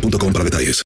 boostmobile.com para detalles.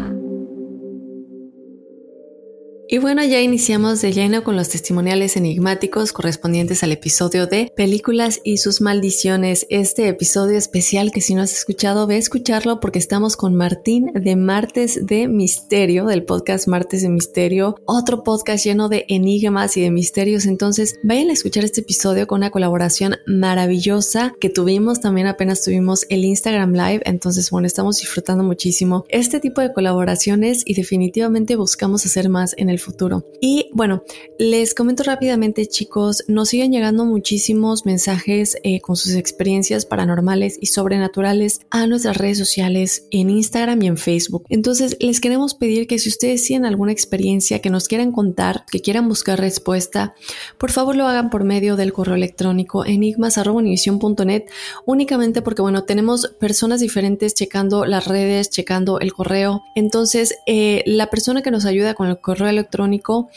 Y bueno, ya iniciamos de lleno con los testimoniales enigmáticos correspondientes al episodio de Películas y sus maldiciones. Este episodio especial que si no has escuchado, ve a escucharlo porque estamos con Martín de Martes de Misterio, del podcast Martes de Misterio, otro podcast lleno de enigmas y de misterios. Entonces, vayan a escuchar este episodio con una colaboración maravillosa que tuvimos. También apenas tuvimos el Instagram Live. Entonces, bueno, estamos disfrutando muchísimo este tipo de colaboraciones y definitivamente buscamos hacer más en el futuro. Y bueno, les comento rápidamente chicos, nos siguen llegando muchísimos mensajes eh, con sus experiencias paranormales y sobrenaturales a nuestras redes sociales en Instagram y en Facebook. Entonces les queremos pedir que si ustedes tienen alguna experiencia que nos quieran contar, que quieran buscar respuesta, por favor lo hagan por medio del correo electrónico enigmas.univision.net únicamente porque bueno, tenemos personas diferentes checando las redes, checando el correo. Entonces eh, la persona que nos ayuda con el correo electrónico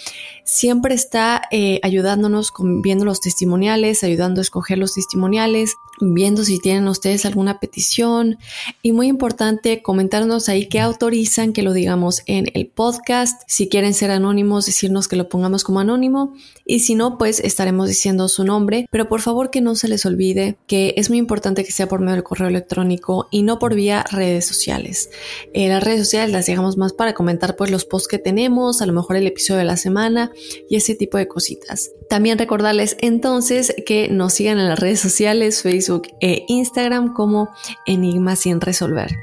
siempre está eh, ayudándonos con, viendo los testimoniales, ayudando a escoger los testimoniales, viendo si tienen ustedes alguna petición y muy importante comentarnos ahí qué autorizan que lo digamos en el podcast, si quieren ser anónimos decirnos que lo pongamos como anónimo y si no pues estaremos diciendo su nombre, pero por favor que no se les olvide que es muy importante que sea por medio del correo electrónico y no por vía redes sociales. Eh, las redes sociales las dejamos más para comentar pues los posts que tenemos, a lo mejor el episodio de la semana y ese tipo de cositas. También recordarles entonces que nos sigan en las redes sociales, Facebook e Instagram como Enigma sin resolver.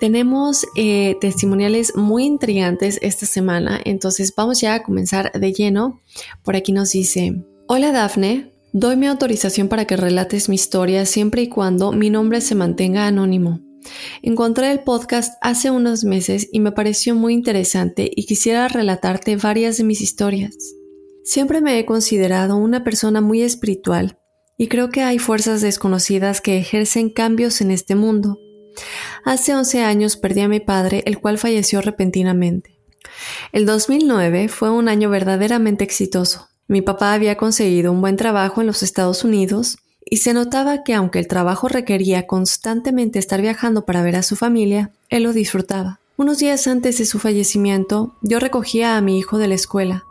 Tenemos eh, testimoniales muy intrigantes esta semana, entonces vamos ya a comenzar de lleno. Por aquí nos dice, hola Dafne, doy mi autorización para que relates mi historia siempre y cuando mi nombre se mantenga anónimo. Encontré el podcast hace unos meses y me pareció muy interesante y quisiera relatarte varias de mis historias. Siempre me he considerado una persona muy espiritual y creo que hay fuerzas desconocidas que ejercen cambios en este mundo. Hace 11 años perdí a mi padre, el cual falleció repentinamente. El 2009 fue un año verdaderamente exitoso. Mi papá había conseguido un buen trabajo en los Estados Unidos y se notaba que aunque el trabajo requería constantemente estar viajando para ver a su familia, él lo disfrutaba. Unos días antes de su fallecimiento, yo recogía a mi hijo de la escuela.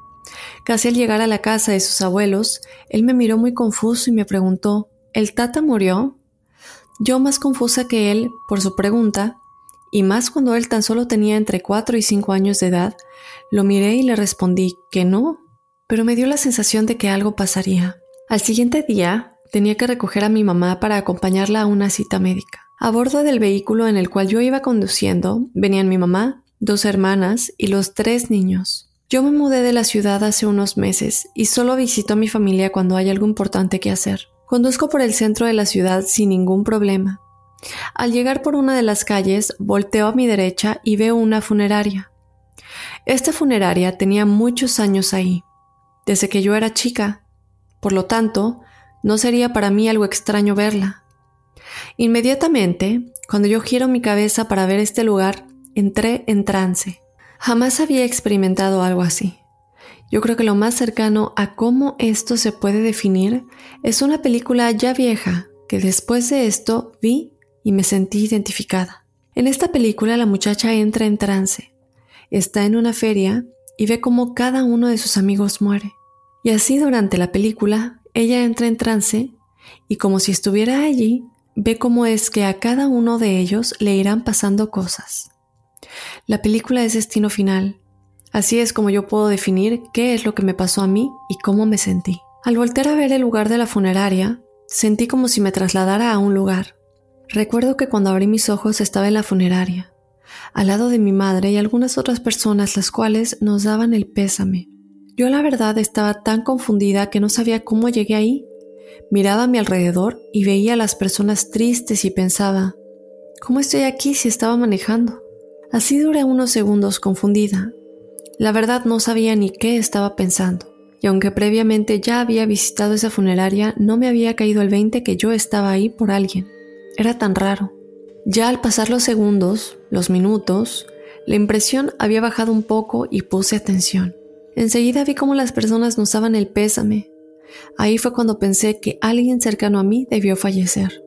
Casi al llegar a la casa de sus abuelos, él me miró muy confuso y me preguntó, ¿El tata murió? Yo más confusa que él por su pregunta, y más cuando él tan solo tenía entre cuatro y cinco años de edad, lo miré y le respondí que no, pero me dio la sensación de que algo pasaría. Al siguiente día tenía que recoger a mi mamá para acompañarla a una cita médica. A bordo del vehículo en el cual yo iba conduciendo venían mi mamá, dos hermanas y los tres niños. Yo me mudé de la ciudad hace unos meses y solo visito a mi familia cuando hay algo importante que hacer. Conduzco por el centro de la ciudad sin ningún problema. Al llegar por una de las calles, volteo a mi derecha y veo una funeraria. Esta funeraria tenía muchos años ahí, desde que yo era chica. Por lo tanto, no sería para mí algo extraño verla. Inmediatamente, cuando yo giro mi cabeza para ver este lugar, entré en trance. Jamás había experimentado algo así. Yo creo que lo más cercano a cómo esto se puede definir es una película ya vieja que después de esto vi y me sentí identificada. En esta película la muchacha entra en trance, está en una feria y ve cómo cada uno de sus amigos muere. Y así durante la película ella entra en trance y como si estuviera allí, ve cómo es que a cada uno de ellos le irán pasando cosas. La película es destino final. Así es como yo puedo definir qué es lo que me pasó a mí y cómo me sentí. Al volver a ver el lugar de la funeraria, sentí como si me trasladara a un lugar. Recuerdo que cuando abrí mis ojos estaba en la funeraria, al lado de mi madre y algunas otras personas las cuales nos daban el pésame. Yo la verdad estaba tan confundida que no sabía cómo llegué ahí. Miraba a mi alrededor y veía a las personas tristes y pensaba, ¿cómo estoy aquí si estaba manejando? Así duré unos segundos confundida. La verdad no sabía ni qué estaba pensando, y aunque previamente ya había visitado esa funeraria, no me había caído el 20 que yo estaba ahí por alguien. Era tan raro. Ya al pasar los segundos, los minutos, la impresión había bajado un poco y puse atención. Enseguida vi cómo las personas nos daban el pésame. Ahí fue cuando pensé que alguien cercano a mí debió fallecer.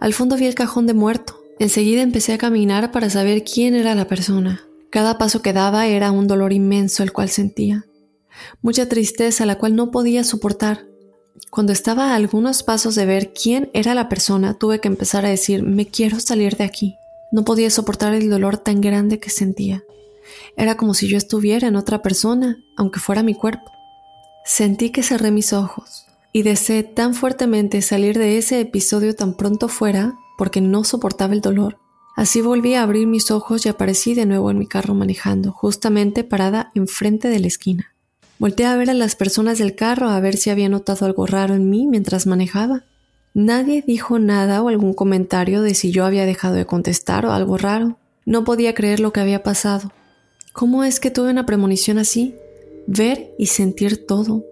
Al fondo vi el cajón de muerto. Enseguida empecé a caminar para saber quién era la persona. Cada paso que daba era un dolor inmenso el cual sentía. Mucha tristeza la cual no podía soportar. Cuando estaba a algunos pasos de ver quién era la persona, tuve que empezar a decir, me quiero salir de aquí. No podía soportar el dolor tan grande que sentía. Era como si yo estuviera en otra persona, aunque fuera mi cuerpo. Sentí que cerré mis ojos y deseé tan fuertemente salir de ese episodio tan pronto fuera porque no soportaba el dolor. Así volví a abrir mis ojos y aparecí de nuevo en mi carro manejando, justamente parada enfrente de la esquina. Volté a ver a las personas del carro a ver si había notado algo raro en mí mientras manejaba. Nadie dijo nada o algún comentario de si yo había dejado de contestar o algo raro. No podía creer lo que había pasado. ¿Cómo es que tuve una premonición así? Ver y sentir todo.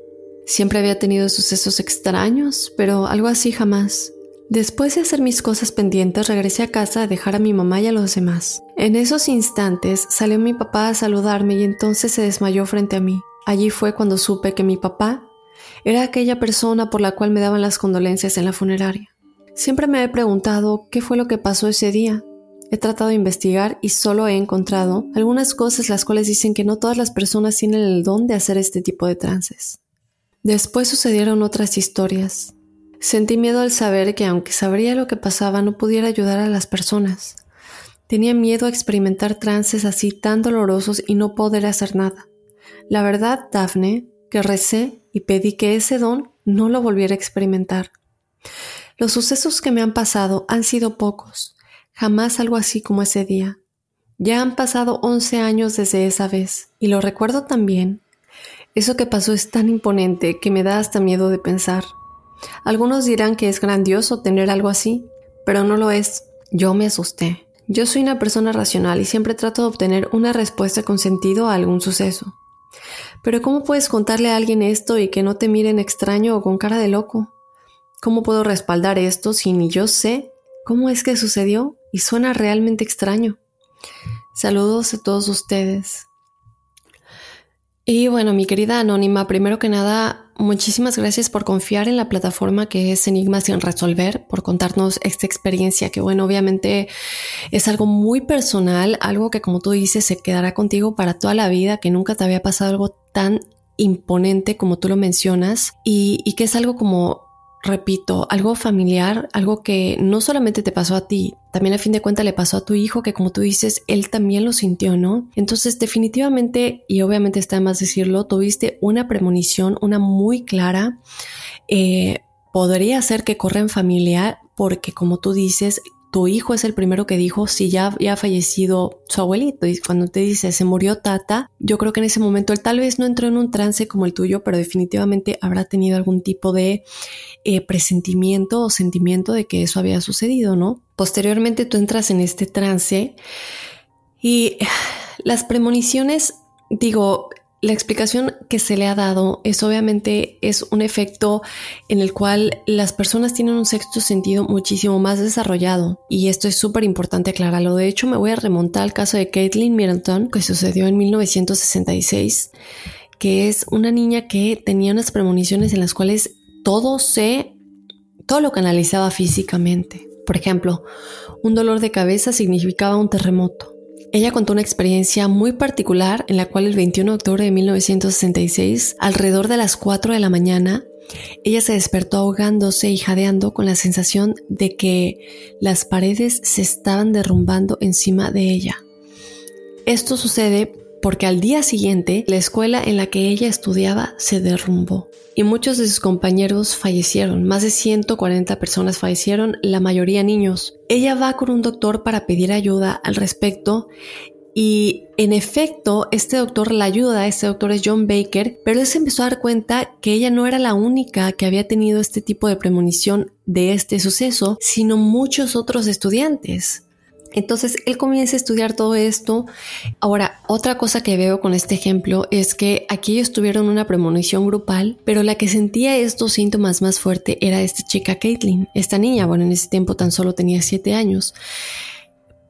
Siempre había tenido sucesos extraños, pero algo así jamás. Después de hacer mis cosas pendientes, regresé a casa a dejar a mi mamá y a los demás. En esos instantes salió mi papá a saludarme y entonces se desmayó frente a mí. Allí fue cuando supe que mi papá era aquella persona por la cual me daban las condolencias en la funeraria. Siempre me he preguntado qué fue lo que pasó ese día. He tratado de investigar y solo he encontrado algunas cosas las cuales dicen que no todas las personas tienen el don de hacer este tipo de trances. Después sucedieron otras historias, Sentí miedo al saber que aunque sabría lo que pasaba no pudiera ayudar a las personas. Tenía miedo a experimentar trances así tan dolorosos y no poder hacer nada. La verdad, Daphne, que recé y pedí que ese don no lo volviera a experimentar. Los sucesos que me han pasado han sido pocos, jamás algo así como ese día. Ya han pasado once años desde esa vez, y lo recuerdo tan bien. Eso que pasó es tan imponente que me da hasta miedo de pensar. Algunos dirán que es grandioso tener algo así, pero no lo es. Yo me asusté. Yo soy una persona racional y siempre trato de obtener una respuesta con sentido a algún suceso. Pero ¿cómo puedes contarle a alguien esto y que no te miren extraño o con cara de loco? ¿Cómo puedo respaldar esto si ni yo sé cómo es que sucedió y suena realmente extraño. Saludos a todos ustedes. Y bueno, mi querida Anónima, primero que nada, muchísimas gracias por confiar en la plataforma que es Enigma sin resolver, por contarnos esta experiencia que bueno, obviamente es algo muy personal, algo que como tú dices se quedará contigo para toda la vida, que nunca te había pasado algo tan imponente como tú lo mencionas y, y que es algo como repito, algo familiar, algo que no solamente te pasó a ti, también a fin de cuentas le pasó a tu hijo, que como tú dices, él también lo sintió, ¿no? Entonces, definitivamente, y obviamente está más decirlo, tuviste una premonición, una muy clara. Eh, podría ser que corra en familia, porque como tú dices, tu hijo es el primero que dijo si ya, ya ha fallecido su abuelito. Y cuando te dice se murió tata, yo creo que en ese momento él tal vez no entró en un trance como el tuyo, pero definitivamente habrá tenido algún tipo de eh, presentimiento o sentimiento de que eso había sucedido, ¿no? Posteriormente tú entras en este trance y las premoniciones, digo, la explicación que se le ha dado es obviamente es un efecto en el cual las personas tienen un sexto sentido muchísimo más desarrollado y esto es súper importante aclararlo. De hecho, me voy a remontar al caso de Caitlin Middleton que sucedió en 1966, que es una niña que tenía unas premoniciones en las cuales todo se, todo lo canalizaba físicamente. Por ejemplo, un dolor de cabeza significaba un terremoto ella contó una experiencia muy particular en la cual el 21 de octubre de 1966, alrededor de las 4 de la mañana, ella se despertó ahogándose y jadeando con la sensación de que las paredes se estaban derrumbando encima de ella. Esto sucede porque al día siguiente la escuela en la que ella estudiaba se derrumbó y muchos de sus compañeros fallecieron. Más de 140 personas fallecieron, la mayoría niños. Ella va con un doctor para pedir ayuda al respecto y en efecto, este doctor la ayuda, este doctor es John Baker, pero él se empezó a dar cuenta que ella no era la única que había tenido este tipo de premonición de este suceso, sino muchos otros estudiantes. Entonces él comienza a estudiar todo esto. Ahora, otra cosa que veo con este ejemplo es que aquí ellos tuvieron una premonición grupal, pero la que sentía estos síntomas más fuerte era esta chica Caitlin, esta niña, bueno, en ese tiempo tan solo tenía siete años.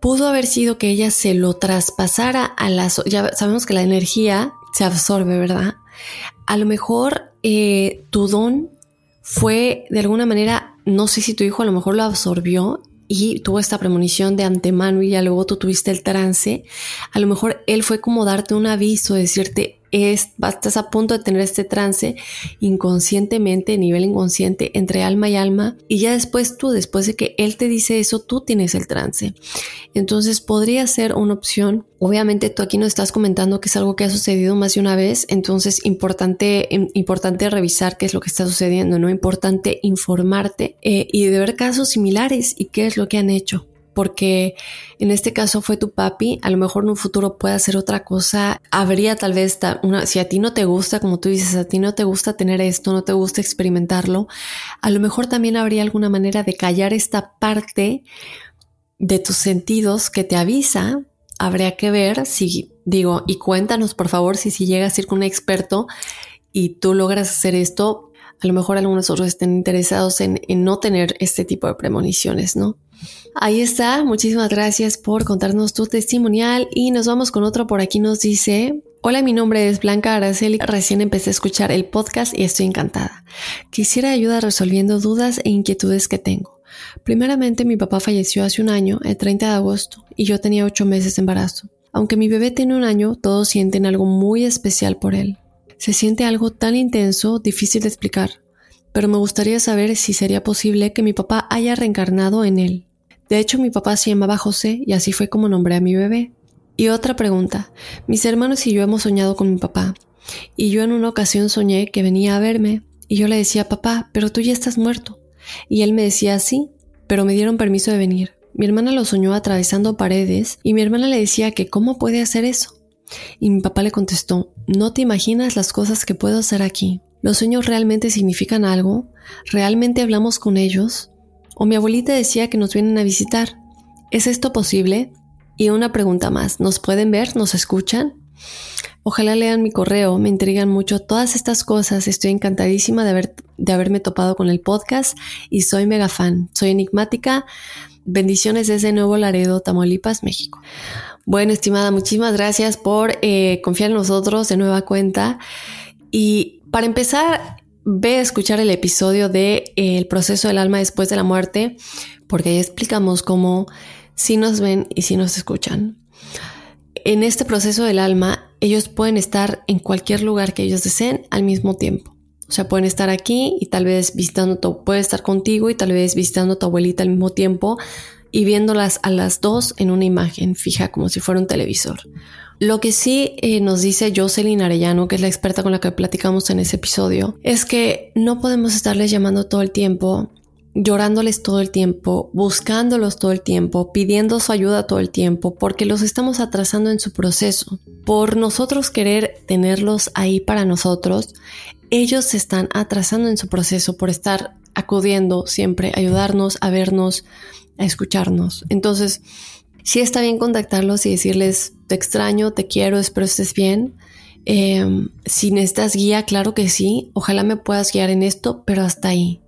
Pudo haber sido que ella se lo traspasara a las... Ya sabemos que la energía se absorbe, ¿verdad? A lo mejor eh, tu don fue de alguna manera, no sé si tu hijo a lo mejor lo absorbió y tuvo esta premonición de antemano y ya luego tú tuviste el trance, a lo mejor él fue como darte un aviso, decirte, es, estás a punto de tener este trance inconscientemente, nivel inconsciente, entre alma y alma, y ya después tú, después de que él te dice eso, tú tienes el trance. Entonces podría ser una opción. Obviamente tú aquí nos estás comentando que es algo que ha sucedido más de una vez, entonces importante, importante revisar qué es lo que está sucediendo, ¿no? Importante informarte eh, y de ver casos similares y qué es lo que han hecho porque en este caso fue tu papi, a lo mejor en un futuro puede hacer otra cosa, habría tal vez una, si a ti no te gusta, como tú dices, a ti no te gusta tener esto, no te gusta experimentarlo, a lo mejor también habría alguna manera de callar esta parte de tus sentidos que te avisa, habría que ver si, digo, y cuéntanos por favor si, si llegas a ir con un experto y tú logras hacer esto, a lo mejor algunos otros estén interesados en, no tener este tipo de premoniciones, ¿no? Ahí está, muchísimas gracias por contarnos tu testimonial y nos vamos con otro por aquí nos dice, hola mi nombre es Blanca Araceli, recién empecé a escuchar el podcast y estoy encantada. Quisiera ayuda resolviendo dudas e inquietudes que tengo. Primeramente mi papá falleció hace un año, el 30 de agosto, y yo tenía ocho meses de embarazo. Aunque mi bebé tiene un año, todos sienten algo muy especial por él. Se siente algo tan intenso, difícil de explicar, pero me gustaría saber si sería posible que mi papá haya reencarnado en él. De hecho, mi papá se llamaba José y así fue como nombré a mi bebé. Y otra pregunta. Mis hermanos y yo hemos soñado con mi papá. Y yo en una ocasión soñé que venía a verme. Y yo le decía, papá, pero tú ya estás muerto. Y él me decía, sí, pero me dieron permiso de venir. Mi hermana lo soñó atravesando paredes y mi hermana le decía que cómo puede hacer eso. Y mi papá le contestó, no te imaginas las cosas que puedo hacer aquí. ¿Los sueños realmente significan algo? ¿Realmente hablamos con ellos? O mi abuelita decía que nos vienen a visitar. ¿Es esto posible? Y una pregunta más, ¿nos pueden ver? ¿Nos escuchan? Ojalá lean mi correo, me intrigan mucho todas estas cosas, estoy encantadísima de, haber, de haberme topado con el podcast y soy mega fan, soy enigmática Bendiciones desde Nuevo Laredo, Tamaulipas, México. Bueno, estimada, muchísimas gracias por eh, confiar en nosotros de nueva cuenta. Y para empezar, ve a escuchar el episodio de eh, El proceso del alma después de la muerte, porque ahí explicamos cómo si nos ven y si nos escuchan. En este proceso del alma, ellos pueden estar en cualquier lugar que ellos deseen al mismo tiempo. O sea, pueden estar aquí y tal vez visitando, tu, puede estar contigo y tal vez visitando a tu abuelita al mismo tiempo y viéndolas a las dos en una imagen fija como si fuera un televisor. Lo que sí eh, nos dice Jocelyn Arellano, que es la experta con la que platicamos en ese episodio, es que no podemos estarles llamando todo el tiempo, llorándoles todo el tiempo, buscándolos todo el tiempo, pidiendo su ayuda todo el tiempo, porque los estamos atrasando en su proceso. Por nosotros querer tenerlos ahí para nosotros, ellos se están atrasando en su proceso por estar acudiendo siempre, a ayudarnos, a vernos, a escucharnos. Entonces, sí está bien contactarlos y decirles, te extraño, te quiero, espero estés bien. Em, si necesitas guía, claro que sí, ojalá me puedas guiar en esto, pero hasta ahí.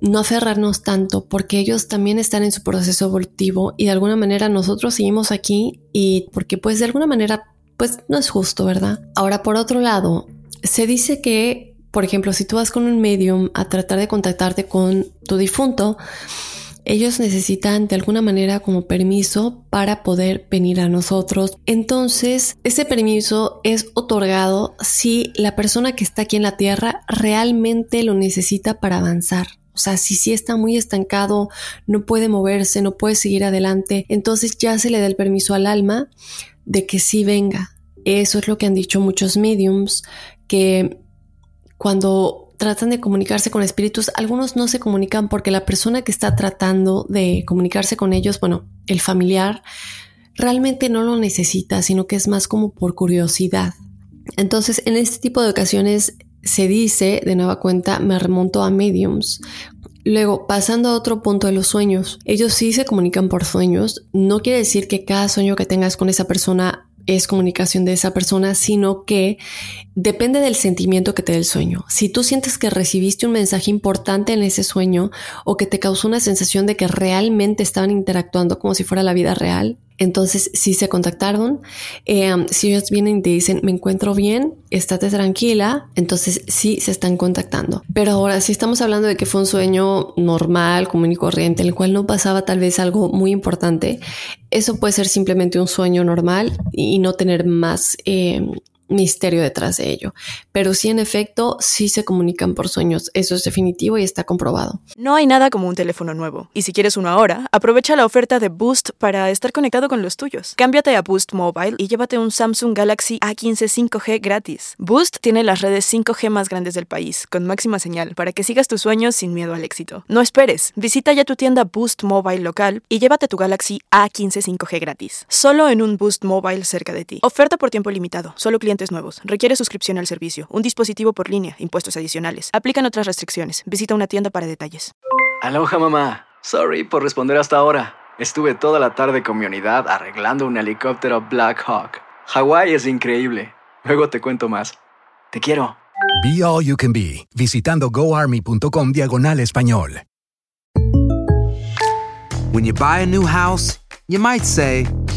No aferrarnos tanto porque ellos también están en su proceso evolutivo y de alguna manera nosotros seguimos aquí y porque pues de alguna manera pues no es justo, ¿verdad? Ahora por otro lado, se dice que, por ejemplo, si tú vas con un medium a tratar de contactarte con tu difunto, ellos necesitan de alguna manera como permiso para poder venir a nosotros. Entonces, ese permiso es otorgado si la persona que está aquí en la Tierra realmente lo necesita para avanzar. O sea, si sí está muy estancado, no puede moverse, no puede seguir adelante, entonces ya se le da el permiso al alma de que sí venga. Eso es lo que han dicho muchos mediums, que cuando tratan de comunicarse con espíritus, algunos no se comunican porque la persona que está tratando de comunicarse con ellos, bueno, el familiar, realmente no lo necesita, sino que es más como por curiosidad. Entonces, en este tipo de ocasiones se dice, de nueva cuenta, me remonto a mediums. Luego, pasando a otro punto de los sueños, ellos sí se comunican por sueños. No quiere decir que cada sueño que tengas con esa persona es comunicación de esa persona, sino que depende del sentimiento que te dé el sueño. Si tú sientes que recibiste un mensaje importante en ese sueño o que te causó una sensación de que realmente estaban interactuando como si fuera la vida real, entonces, si se contactaron, eh, si ellos vienen y te dicen, me encuentro bien, estate tranquila, entonces sí se están contactando. Pero ahora, si estamos hablando de que fue un sueño normal, común y corriente, en el cual no pasaba tal vez algo muy importante, eso puede ser simplemente un sueño normal y no tener más eh, misterio detrás de ello. Pero sí, en efecto, sí se comunican por sueños. Eso es definitivo y está comprobado. No hay nada como un teléfono nuevo. Y si quieres uno ahora, aprovecha la oferta de Boost para estar conectado con los tuyos. Cámbiate a Boost Mobile y llévate un Samsung Galaxy A15 5G gratis. Boost tiene las redes 5G más grandes del país, con máxima señal, para que sigas tus sueños sin miedo al éxito. No esperes. Visita ya tu tienda Boost Mobile local y llévate tu Galaxy A15 5G gratis. Solo en un Boost Mobile cerca de ti. Oferta por tiempo limitado. Solo clientes nuevos. Requiere suscripción al servicio. Un dispositivo por línea. Impuestos adicionales. Aplican otras restricciones. Visita una tienda para detalles. Aloha mamá. Sorry por responder hasta ahora. Estuve toda la tarde con mi unidad arreglando un helicóptero Black Hawk. Hawái es increíble. Luego te cuento más. Te quiero. Be All You Can Be, visitando goarmy.com diagonal español. When you buy a new house, you might say,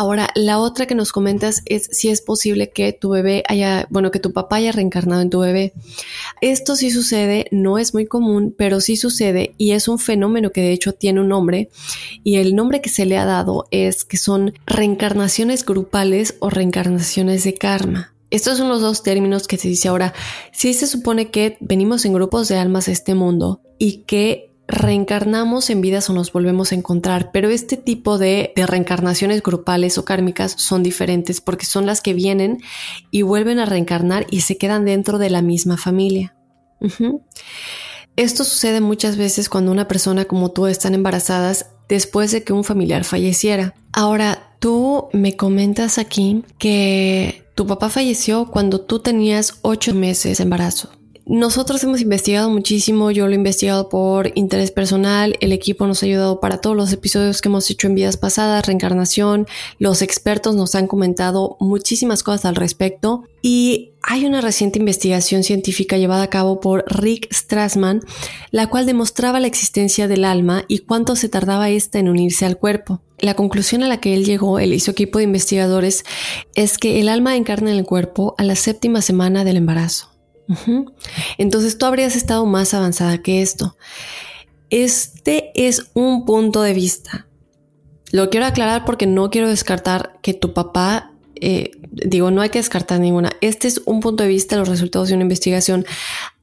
Ahora, la otra que nos comentas es si es posible que tu bebé haya, bueno, que tu papá haya reencarnado en tu bebé. Esto sí sucede, no es muy común, pero sí sucede y es un fenómeno que de hecho tiene un nombre y el nombre que se le ha dado es que son reencarnaciones grupales o reencarnaciones de karma. Estos son los dos términos que se dice ahora. Sí se supone que venimos en grupos de almas a este mundo y que reencarnamos en vidas o nos volvemos a encontrar, pero este tipo de, de, reencarnaciones grupales o kármicas son diferentes porque son las que vienen y vuelven a reencarnar y se quedan dentro de la misma familia. Esto sucede muchas veces cuando una persona como tú están embarazadas después de que un familiar falleciera. Ahora, tú me comentas aquí que tu papá falleció cuando tú tenías ocho meses de embarazo. Nosotros hemos investigado muchísimo, yo lo he investigado por interés personal, el equipo nos ha ayudado para todos los episodios que hemos hecho en vidas pasadas, reencarnación, los expertos nos han comentado muchísimas cosas al respecto y hay una reciente investigación científica llevada a cabo por Rick Strassman, la cual demostraba la existencia del alma y cuánto se tardaba ésta en unirse al cuerpo. La conclusión a la que él llegó, él y su equipo de investigadores, es que el alma encarna en el cuerpo a la séptima semana del embarazo. Entonces tú habrías estado más avanzada que esto. Este es un punto de vista. Lo quiero aclarar porque no quiero descartar que tu papá, eh, digo, no hay que descartar ninguna. Este es un punto de vista, los resultados de una investigación.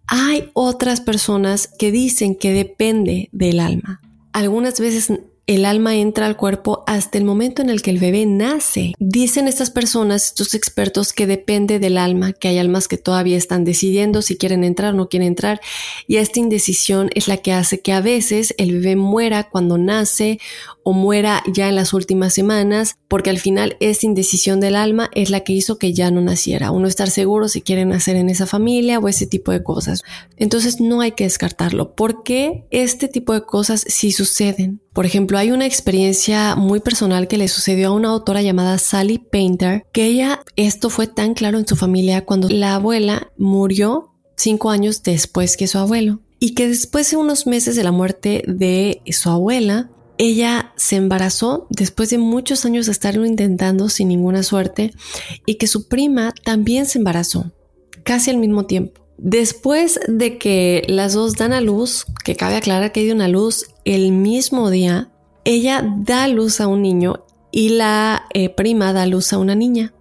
Hay otras personas que dicen que depende del alma. Algunas veces el alma entra al cuerpo hasta el momento en el que el bebé nace. Dicen estas personas, estos expertos, que depende del alma, que hay almas que todavía están decidiendo si quieren entrar o no quieren entrar, y esta indecisión es la que hace que a veces el bebé muera cuando nace o muera ya en las últimas semanas, porque al final esa indecisión del alma es la que hizo que ya no naciera, uno estar seguro si quiere nacer en esa familia o ese tipo de cosas. Entonces no hay que descartarlo, porque este tipo de cosas sí suceden. Por ejemplo, hay una experiencia muy personal que le sucedió a una autora llamada Sally Painter, que ella, esto fue tan claro en su familia cuando la abuela murió cinco años después que su abuelo. Y que después de unos meses de la muerte de su abuela, ella se embarazó después de muchos años de estarlo intentando sin ninguna suerte y que su prima también se embarazó casi al mismo tiempo. Después de que las dos dan a luz, que cabe aclarar que dio una luz el mismo día, ella da luz a un niño y la eh, prima da luz a una niña.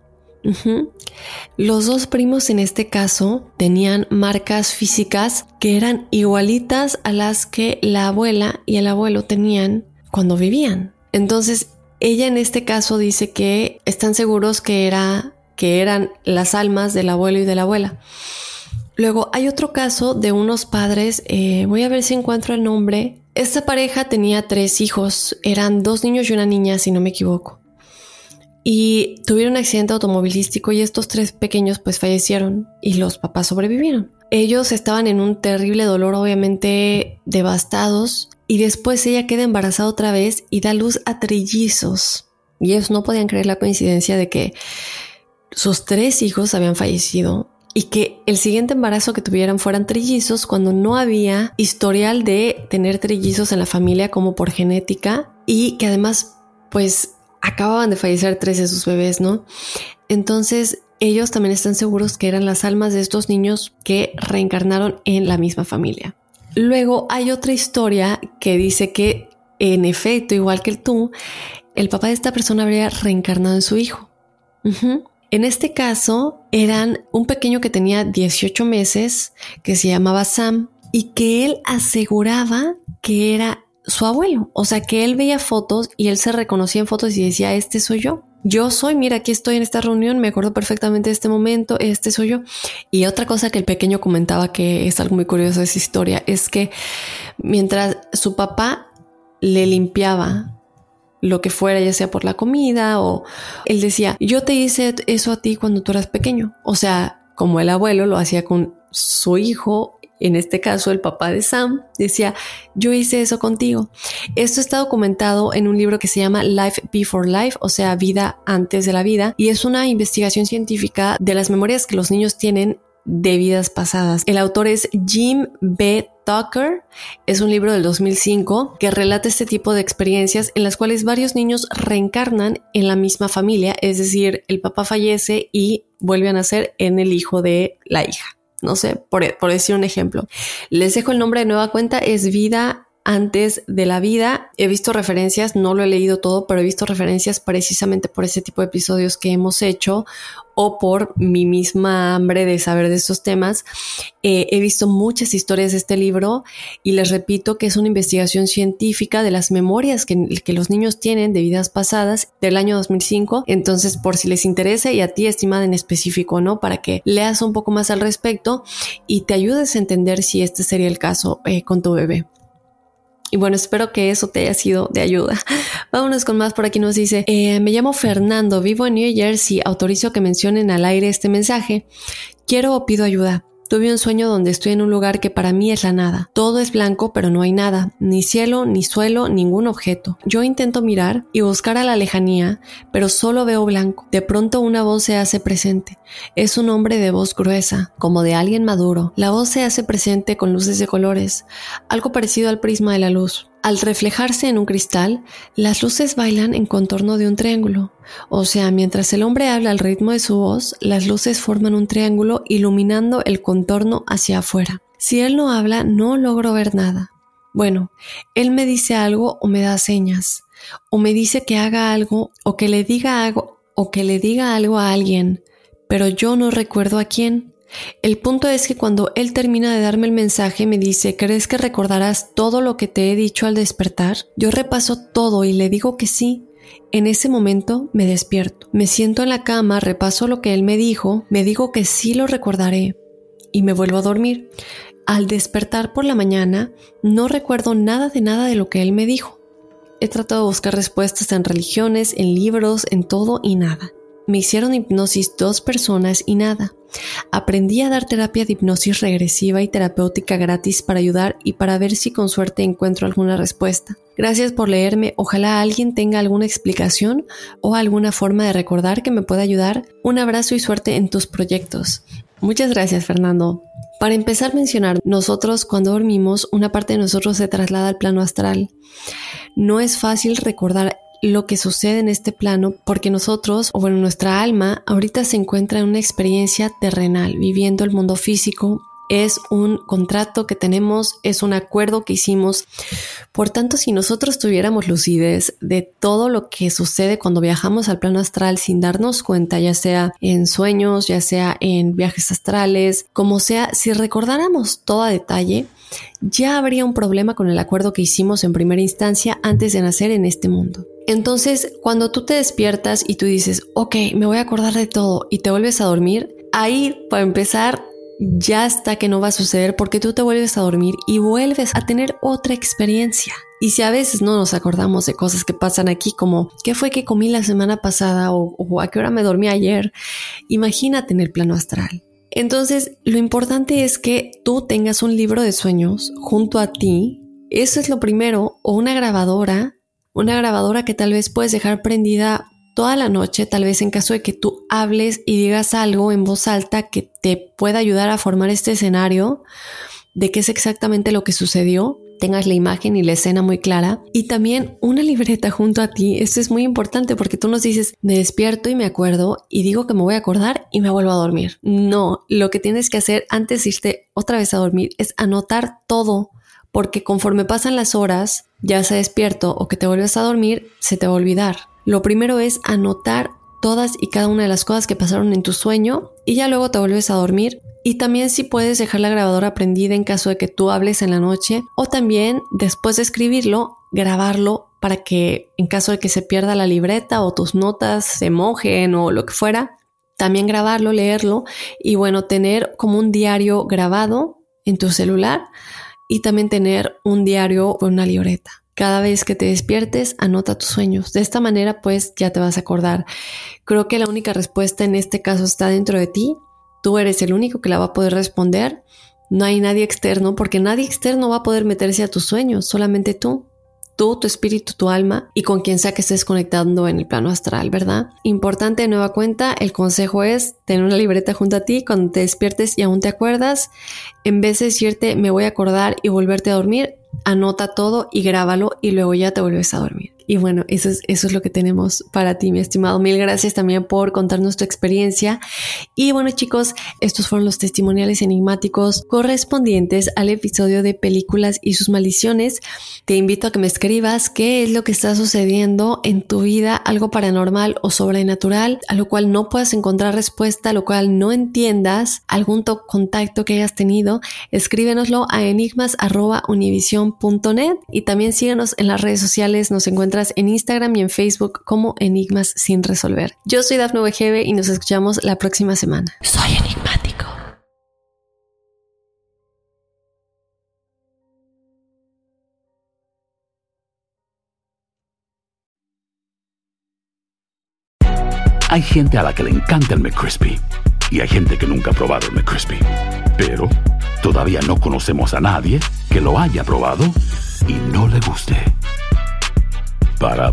Los dos primos en este caso tenían marcas físicas que eran igualitas a las que la abuela y el abuelo tenían cuando vivían. Entonces, ella en este caso dice que están seguros que era que eran las almas del abuelo y de la abuela. Luego hay otro caso de unos padres, eh, voy a ver si encuentro el nombre. Esta pareja tenía tres hijos, eran dos niños y una niña, si no me equivoco. Y tuvieron un accidente automovilístico y estos tres pequeños pues fallecieron y los papás sobrevivieron. Ellos estaban en un terrible dolor, obviamente devastados, y después ella queda embarazada otra vez y da luz a trillizos. Y ellos no podían creer la coincidencia de que sus tres hijos habían fallecido y que el siguiente embarazo que tuvieran fueran trillizos cuando no había historial de tener trillizos en la familia como por genética y que además pues acababan de fallecer tres de sus bebés, ¿no? Entonces ellos también están seguros que eran las almas de estos niños que reencarnaron en la misma familia. Luego hay otra historia que dice que en efecto, igual que tú, el papá de esta persona habría reencarnado en su hijo. En este caso, eran un pequeño que tenía 18 meses, que se llamaba Sam, y que él aseguraba que era su abuelo. O sea, que él veía fotos y él se reconocía en fotos y decía, este soy yo. Yo soy, mira, aquí estoy en esta reunión, me acuerdo perfectamente de este momento, este soy yo. Y otra cosa que el pequeño comentaba que es algo muy curioso de esa historia es que mientras su papá le limpiaba lo que fuera, ya sea por la comida o él decía, yo te hice eso a ti cuando tú eras pequeño. O sea, como el abuelo lo hacía con su hijo, en este caso el papá de Sam, decía, yo hice eso contigo. Esto está documentado en un libro que se llama Life Before Life, o sea, vida antes de la vida, y es una investigación científica de las memorias que los niños tienen de vidas pasadas. El autor es Jim B. Tucker. Es un libro del 2005 que relata este tipo de experiencias en las cuales varios niños reencarnan en la misma familia, es decir, el papá fallece y vuelve a nacer en el hijo de la hija. No sé, por, por decir un ejemplo. Les dejo el nombre de nueva cuenta, es Vida antes de la vida. He visto referencias, no lo he leído todo, pero he visto referencias precisamente por ese tipo de episodios que hemos hecho o por mi misma hambre de saber de estos temas. Eh, he visto muchas historias de este libro y les repito que es una investigación científica de las memorias que, que los niños tienen de vidas pasadas del año 2005. Entonces, por si les interesa y a ti, estimada en específico, ¿no? Para que leas un poco más al respecto y te ayudes a entender si este sería el caso eh, con tu bebé. Y bueno, espero que eso te haya sido de ayuda. Vámonos con más. Por aquí nos dice, eh, me llamo Fernando, vivo en New Jersey, autorizo que mencionen al aire este mensaje. Quiero o pido ayuda. Tuve un sueño donde estoy en un lugar que para mí es la nada. Todo es blanco, pero no hay nada, ni cielo, ni suelo, ningún objeto. Yo intento mirar y buscar a la lejanía, pero solo veo blanco. De pronto una voz se hace presente. Es un hombre de voz gruesa, como de alguien maduro. La voz se hace presente con luces de colores, algo parecido al prisma de la luz. Al reflejarse en un cristal, las luces bailan en contorno de un triángulo. O sea, mientras el hombre habla al ritmo de su voz, las luces forman un triángulo iluminando el contorno hacia afuera. Si él no habla, no logro ver nada. Bueno, él me dice algo o me da señas, o me dice que haga algo o que le diga algo o que le diga algo a alguien, pero yo no recuerdo a quién. El punto es que cuando él termina de darme el mensaje me dice, ¿crees que recordarás todo lo que te he dicho al despertar? Yo repaso todo y le digo que sí. En ese momento me despierto, me siento en la cama, repaso lo que él me dijo, me digo que sí lo recordaré y me vuelvo a dormir. Al despertar por la mañana no recuerdo nada de nada de lo que él me dijo. He tratado de buscar respuestas en religiones, en libros, en todo y nada. Me hicieron hipnosis dos personas y nada. Aprendí a dar terapia de hipnosis regresiva y terapéutica gratis para ayudar y para ver si con suerte encuentro alguna respuesta. Gracias por leerme. Ojalá alguien tenga alguna explicación o alguna forma de recordar que me pueda ayudar. Un abrazo y suerte en tus proyectos. Muchas gracias, Fernando. Para empezar a mencionar, nosotros cuando dormimos, una parte de nosotros se traslada al plano astral. No es fácil recordar lo que sucede en este plano porque nosotros, o bueno, nuestra alma ahorita se encuentra en una experiencia terrenal, viviendo el mundo físico. Es un contrato que tenemos, es un acuerdo que hicimos. Por tanto, si nosotros tuviéramos lucidez de todo lo que sucede cuando viajamos al plano astral sin darnos cuenta, ya sea en sueños, ya sea en viajes astrales, como sea, si recordáramos todo a detalle, ya habría un problema con el acuerdo que hicimos en primera instancia antes de nacer en este mundo. Entonces, cuando tú te despiertas y tú dices, ok, me voy a acordar de todo y te vuelves a dormir, ahí para empezar ya está que no va a suceder porque tú te vuelves a dormir y vuelves a tener otra experiencia. Y si a veces no nos acordamos de cosas que pasan aquí, como qué fue que comí la semana pasada o, o a qué hora me dormí ayer, imagínate en el plano astral. Entonces, lo importante es que tú tengas un libro de sueños junto a ti. Eso es lo primero, o una grabadora. Una grabadora que tal vez puedes dejar prendida toda la noche, tal vez en caso de que tú hables y digas algo en voz alta que te pueda ayudar a formar este escenario de qué es exactamente lo que sucedió, tengas la imagen y la escena muy clara y también una libreta junto a ti. Esto es muy importante porque tú nos dices, me despierto y me acuerdo y digo que me voy a acordar y me vuelvo a dormir. No, lo que tienes que hacer antes de irte otra vez a dormir es anotar todo porque conforme pasan las horas, ya sea despierto o que te vuelves a dormir, se te va a olvidar. Lo primero es anotar todas y cada una de las cosas que pasaron en tu sueño y ya luego te vuelves a dormir. Y también si puedes dejar la grabadora prendida en caso de que tú hables en la noche o también después de escribirlo, grabarlo para que en caso de que se pierda la libreta o tus notas se mojen o lo que fuera, también grabarlo, leerlo y bueno, tener como un diario grabado en tu celular y también tener un diario o una libreta. Cada vez que te despiertes, anota tus sueños. De esta manera, pues ya te vas a acordar. Creo que la única respuesta en este caso está dentro de ti. Tú eres el único que la va a poder responder. No hay nadie externo porque nadie externo va a poder meterse a tus sueños, solamente tú tú, tu espíritu, tu alma y con quien sea que estés conectando en el plano astral, ¿verdad? Importante de nueva cuenta, el consejo es tener una libreta junto a ti cuando te despiertes y aún te acuerdas, en vez de decirte me voy a acordar y volverte a dormir, anota todo y grábalo y luego ya te vuelves a dormir. Y bueno, eso es, eso es lo que tenemos para ti, mi estimado. Mil gracias también por contarnos tu experiencia. Y bueno, chicos, estos fueron los testimoniales enigmáticos correspondientes al episodio de películas y sus maldiciones. Te invito a que me escribas qué es lo que está sucediendo en tu vida, algo paranormal o sobrenatural, a lo cual no puedas encontrar respuesta, a lo cual no entiendas, algún contacto que hayas tenido, escríbenoslo a enigmas.univision.net y también síguenos en las redes sociales, nos encuentras en Instagram y en Facebook como Enigmas sin resolver. Yo soy Dafne Wegebe y nos escuchamos la próxima semana. Soy enigmático. Hay gente a la que le encanta el McCrispy y hay gente que nunca ha probado el McCrispy. Pero todavía no conocemos a nadie que lo haya probado y no le guste. Para